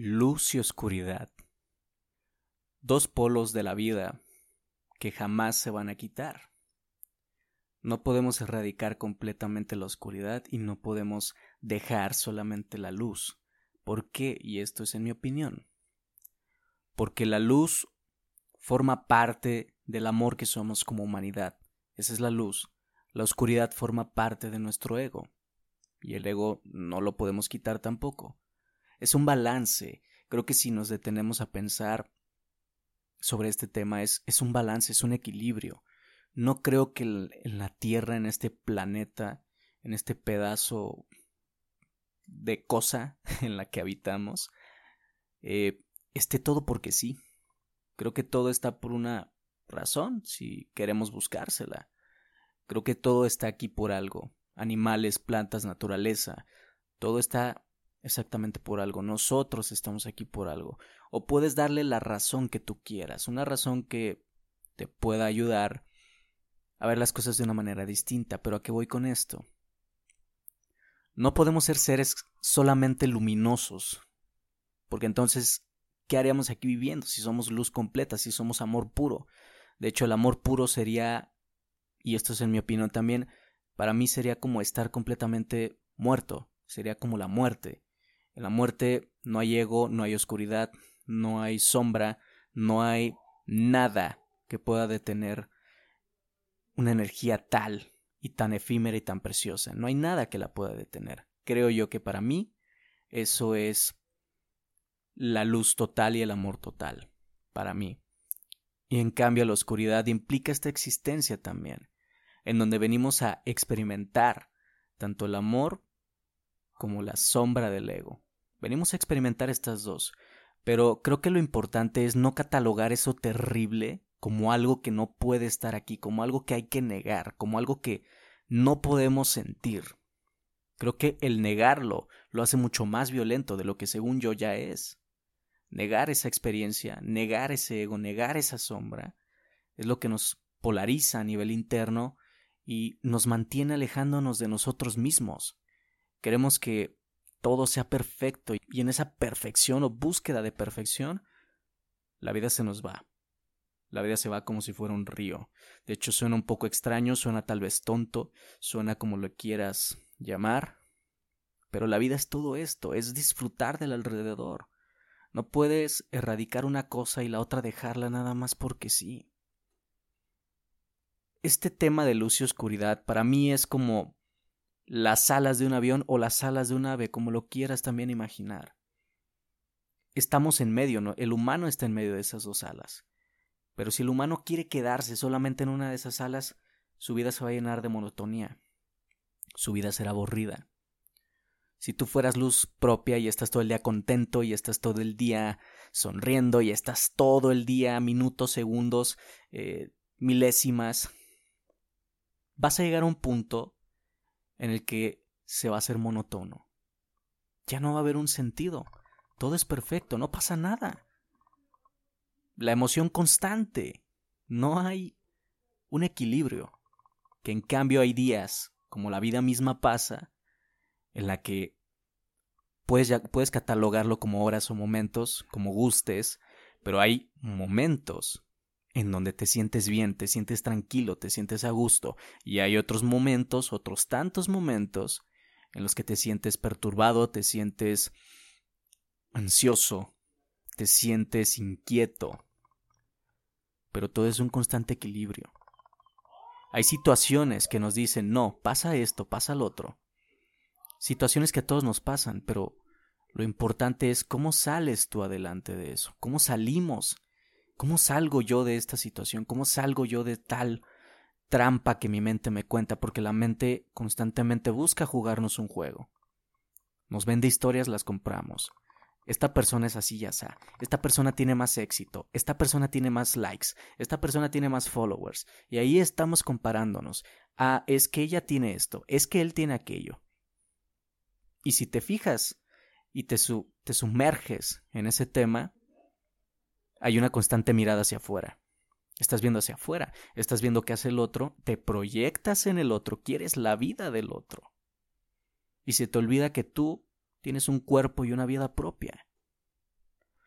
Luz y oscuridad. Dos polos de la vida que jamás se van a quitar. No podemos erradicar completamente la oscuridad y no podemos dejar solamente la luz. ¿Por qué? Y esto es en mi opinión. Porque la luz forma parte del amor que somos como humanidad. Esa es la luz. La oscuridad forma parte de nuestro ego. Y el ego no lo podemos quitar tampoco es un balance. Creo que si nos detenemos a pensar sobre este tema es, es un balance, es un equilibrio. No creo que en la Tierra, en este planeta, en este pedazo de cosa en la que habitamos, eh, esté todo porque sí. Creo que todo está por una razón, si queremos buscársela. Creo que todo está aquí por algo. Animales, plantas, naturaleza. Todo está exactamente por algo. Nosotros estamos aquí por algo. O puedes darle la razón que tú quieras, una razón que te pueda ayudar a ver las cosas de una manera distinta. Pero ¿a qué voy con esto? No podemos ser seres solamente luminosos, porque entonces, ¿qué haríamos aquí viviendo si somos luz completa, si somos amor puro? De hecho, el amor puro sería, y esto es en mi opinión también, para mí sería como estar completamente muerto, sería como la muerte. En la muerte no hay ego, no hay oscuridad, no hay sombra, no hay nada que pueda detener una energía tal y tan efímera y tan preciosa. No hay nada que la pueda detener. Creo yo que para mí eso es la luz total y el amor total. Para mí. Y en cambio la oscuridad implica esta existencia también, en donde venimos a experimentar tanto el amor como la sombra del ego. Venimos a experimentar estas dos, pero creo que lo importante es no catalogar eso terrible como algo que no puede estar aquí, como algo que hay que negar, como algo que no podemos sentir. Creo que el negarlo lo hace mucho más violento de lo que según yo ya es. Negar esa experiencia, negar ese ego, negar esa sombra, es lo que nos polariza a nivel interno y nos mantiene alejándonos de nosotros mismos. Queremos que todo sea perfecto y en esa perfección o búsqueda de perfección, la vida se nos va. La vida se va como si fuera un río. De hecho, suena un poco extraño, suena tal vez tonto, suena como lo quieras llamar, pero la vida es todo esto, es disfrutar del alrededor. No puedes erradicar una cosa y la otra dejarla nada más porque sí. Este tema de luz y oscuridad para mí es como las alas de un avión o las alas de un ave, como lo quieras también imaginar. Estamos en medio, ¿no? El humano está en medio de esas dos alas. Pero si el humano quiere quedarse solamente en una de esas alas, su vida se va a llenar de monotonía. Su vida será aburrida. Si tú fueras luz propia y estás todo el día contento y estás todo el día sonriendo y estás todo el día minutos, segundos, eh, milésimas, vas a llegar a un punto en el que se va a hacer monótono. Ya no va a haber un sentido. Todo es perfecto, no pasa nada. La emoción constante. No hay un equilibrio. Que en cambio hay días, como la vida misma pasa, en la que puedes, ya, puedes catalogarlo como horas o momentos, como gustes, pero hay momentos en donde te sientes bien, te sientes tranquilo, te sientes a gusto, y hay otros momentos, otros tantos momentos, en los que te sientes perturbado, te sientes ansioso, te sientes inquieto, pero todo es un constante equilibrio. Hay situaciones que nos dicen, no, pasa esto, pasa lo otro. Situaciones que a todos nos pasan, pero lo importante es cómo sales tú adelante de eso, cómo salimos ¿Cómo salgo yo de esta situación? ¿Cómo salgo yo de tal trampa que mi mente me cuenta? Porque la mente constantemente busca jugarnos un juego. Nos vende historias, las compramos. Esta persona es así ya está. Esta persona tiene más éxito. Esta persona tiene más likes. Esta persona tiene más followers. Y ahí estamos comparándonos. Ah, es que ella tiene esto. Es que él tiene aquello. Y si te fijas y te, te sumerges en ese tema, hay una constante mirada hacia afuera. Estás viendo hacia afuera, estás viendo qué hace el otro, te proyectas en el otro, quieres la vida del otro. Y se te olvida que tú tienes un cuerpo y una vida propia.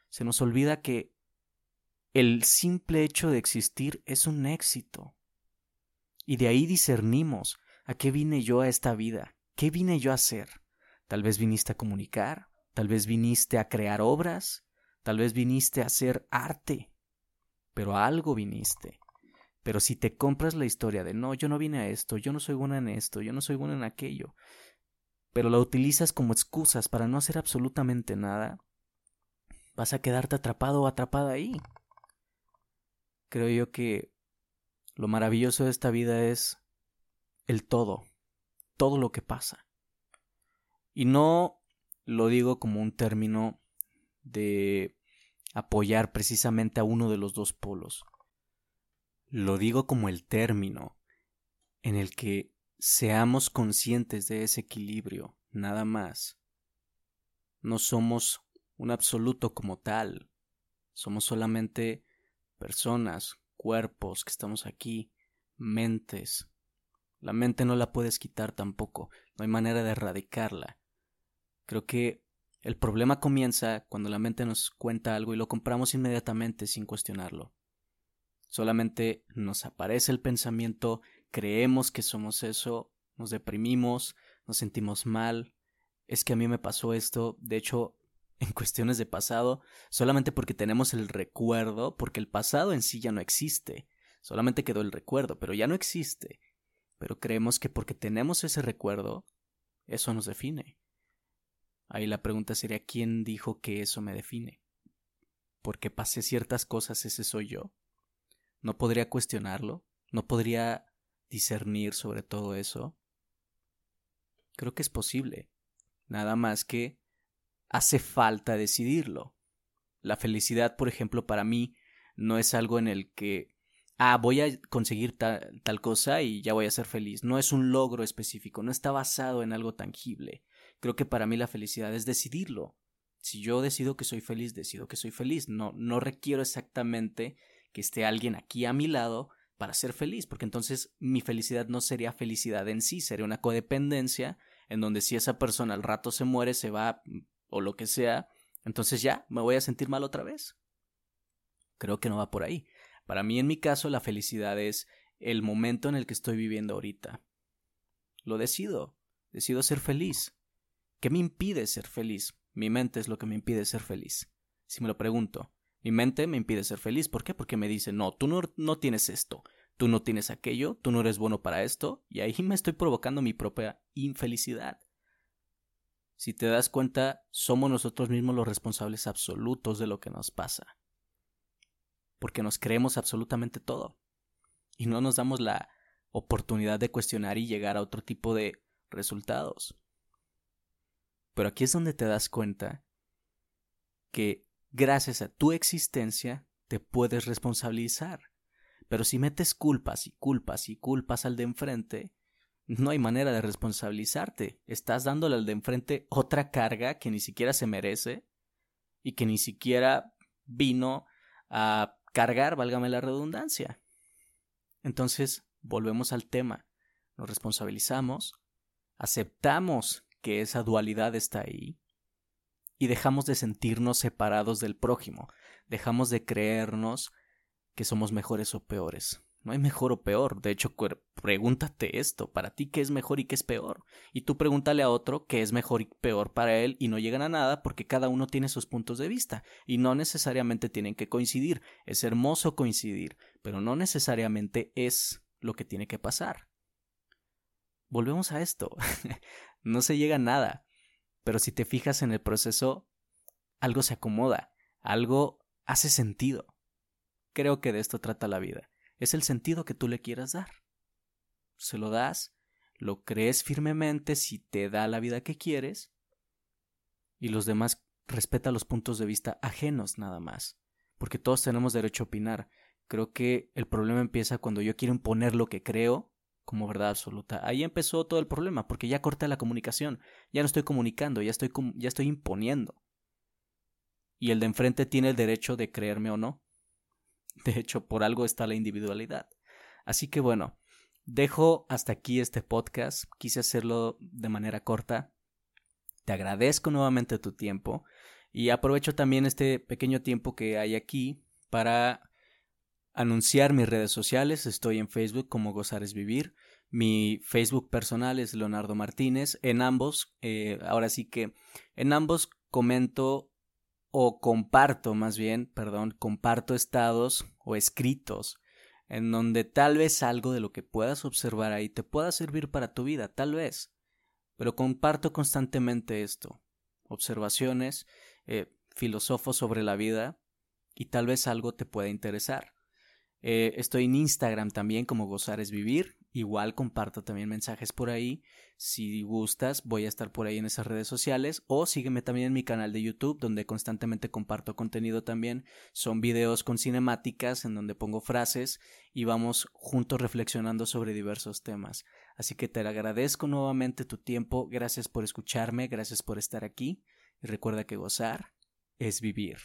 Se nos olvida que el simple hecho de existir es un éxito. Y de ahí discernimos a qué vine yo a esta vida, qué vine yo a hacer. Tal vez viniste a comunicar, tal vez viniste a crear obras, tal vez viniste a hacer arte, pero a algo viniste. Pero si te compras la historia de no, yo no vine a esto, yo no soy buena en esto, yo no soy buena en aquello, pero la utilizas como excusas para no hacer absolutamente nada, vas a quedarte atrapado o atrapada ahí. Creo yo que lo maravilloso de esta vida es el todo, todo lo que pasa. Y no lo digo como un término de apoyar precisamente a uno de los dos polos. Lo digo como el término en el que seamos conscientes de ese equilibrio, nada más. No somos un absoluto como tal, somos solamente personas, cuerpos que estamos aquí, mentes. La mente no la puedes quitar tampoco, no hay manera de erradicarla. Creo que el problema comienza cuando la mente nos cuenta algo y lo compramos inmediatamente sin cuestionarlo. Solamente nos aparece el pensamiento, creemos que somos eso, nos deprimimos, nos sentimos mal, es que a mí me pasó esto, de hecho, en cuestiones de pasado, solamente porque tenemos el recuerdo, porque el pasado en sí ya no existe, solamente quedó el recuerdo, pero ya no existe. Pero creemos que porque tenemos ese recuerdo, eso nos define. Ahí la pregunta sería ¿quién dijo que eso me define? Porque pasé ciertas cosas, ese soy yo. No podría cuestionarlo, no podría discernir sobre todo eso. Creo que es posible. Nada más que hace falta decidirlo. La felicidad, por ejemplo, para mí no es algo en el que, ah, voy a conseguir tal, tal, cosa y ya voy a ser feliz. No es un logro específico, no está basado en algo tangible. Creo que para mí la felicidad es decidirlo. Si yo decido que soy feliz, decido que soy feliz. No, no requiero exactamente que esté alguien aquí a mi lado para ser feliz, porque entonces mi felicidad no sería felicidad en sí, sería una codependencia en donde si esa persona al rato se muere, se va o lo que sea, entonces ya me voy a sentir mal otra vez. Creo que no va por ahí. Para mí, en mi caso, la felicidad es el momento en el que estoy viviendo ahorita. Lo decido, decido ser feliz. ¿Qué me impide ser feliz? Mi mente es lo que me impide ser feliz. Si me lo pregunto, mi mente me impide ser feliz. ¿Por qué? Porque me dice, no, tú no, no tienes esto, tú no tienes aquello, tú no eres bueno para esto, y ahí me estoy provocando mi propia infelicidad. Si te das cuenta, somos nosotros mismos los responsables absolutos de lo que nos pasa. Porque nos creemos absolutamente todo. Y no nos damos la oportunidad de cuestionar y llegar a otro tipo de resultados. Pero aquí es donde te das cuenta que gracias a tu existencia te puedes responsabilizar. Pero si metes culpas y culpas y culpas al de enfrente, no hay manera de responsabilizarte. Estás dándole al de enfrente otra carga que ni siquiera se merece y que ni siquiera vino a cargar, válgame la redundancia. Entonces, volvemos al tema. Nos responsabilizamos, aceptamos que esa dualidad está ahí y dejamos de sentirnos separados del prójimo, dejamos de creernos que somos mejores o peores. No hay mejor o peor. De hecho, pregúntate esto. Para ti, ¿qué es mejor y qué es peor? Y tú pregúntale a otro qué es mejor y peor para él y no llegan a nada porque cada uno tiene sus puntos de vista y no necesariamente tienen que coincidir. Es hermoso coincidir, pero no necesariamente es lo que tiene que pasar. Volvemos a esto. no se llega a nada. Pero si te fijas en el proceso, algo se acomoda, algo hace sentido. Creo que de esto trata la vida es el sentido que tú le quieras dar. Se lo das, lo crees firmemente si te da la vida que quieres y los demás respeta los puntos de vista ajenos nada más, porque todos tenemos derecho a opinar. Creo que el problema empieza cuando yo quiero imponer lo que creo como verdad absoluta. Ahí empezó todo el problema, porque ya corté la comunicación, ya no estoy comunicando, ya estoy, ya estoy imponiendo. Y el de enfrente tiene el derecho de creerme o no. De hecho, por algo está la individualidad. Así que bueno, dejo hasta aquí este podcast. Quise hacerlo de manera corta. Te agradezco nuevamente tu tiempo. Y aprovecho también este pequeño tiempo que hay aquí para anunciar mis redes sociales. Estoy en Facebook como Gozar es Vivir. Mi Facebook personal es Leonardo Martínez. En ambos, eh, ahora sí que en ambos comento o comparto más bien, perdón, comparto estados o escritos en donde tal vez algo de lo que puedas observar ahí te pueda servir para tu vida, tal vez. Pero comparto constantemente esto, observaciones, eh, filosofos sobre la vida y tal vez algo te pueda interesar. Eh, estoy en Instagram también como Gozar es Vivir. Igual comparto también mensajes por ahí. Si gustas, voy a estar por ahí en esas redes sociales. O sígueme también en mi canal de YouTube, donde constantemente comparto contenido también. Son videos con cinemáticas en donde pongo frases y vamos juntos reflexionando sobre diversos temas. Así que te agradezco nuevamente tu tiempo. Gracias por escucharme, gracias por estar aquí. Y recuerda que gozar es vivir.